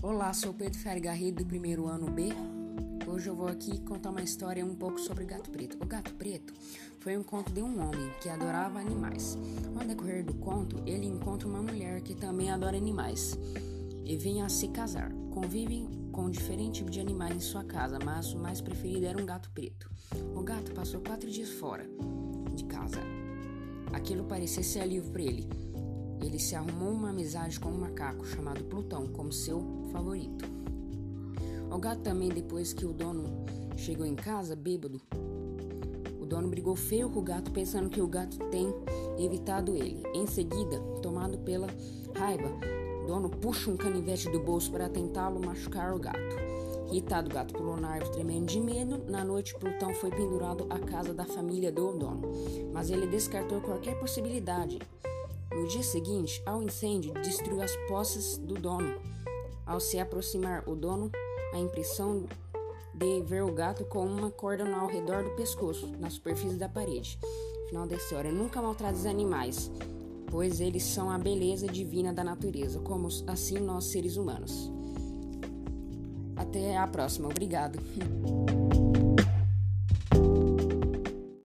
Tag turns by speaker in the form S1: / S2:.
S1: Olá, sou Pedro Ferre Garrido do primeiro ano B. Hoje eu vou aqui contar uma história um pouco sobre gato preto. O gato preto foi um conto de um homem que adorava animais. Ao decorrer do conto, ele encontra uma mulher que também adora animais e vem a se casar. Convivem com diferentes tipos de animais em sua casa, mas o mais preferido era um gato preto. O gato passou quatro dias fora de casa. Aquilo parecia ser alívio para ele ele se arrumou uma amizade com um macaco chamado Plutão como seu favorito. O gato também, depois que o dono chegou em casa bêbado, o dono brigou feio com o gato, pensando que o gato tem evitado ele. Em seguida, tomado pela raiva, o dono puxa um canivete do bolso para tentá-lo machucar o gato. Irritado, o gato pulou na árvore tremendo de medo. Na noite, Plutão foi pendurado à casa da família do dono, mas ele descartou qualquer possibilidade. No dia seguinte, ao incêndio, destruiu as posses do dono. Ao se aproximar o dono, a impressão de ver o gato com uma corda ao redor do pescoço, na superfície da parede. Final da história: nunca maltrate os animais, pois eles são a beleza divina da natureza, como assim nós seres humanos. Até a próxima, obrigado.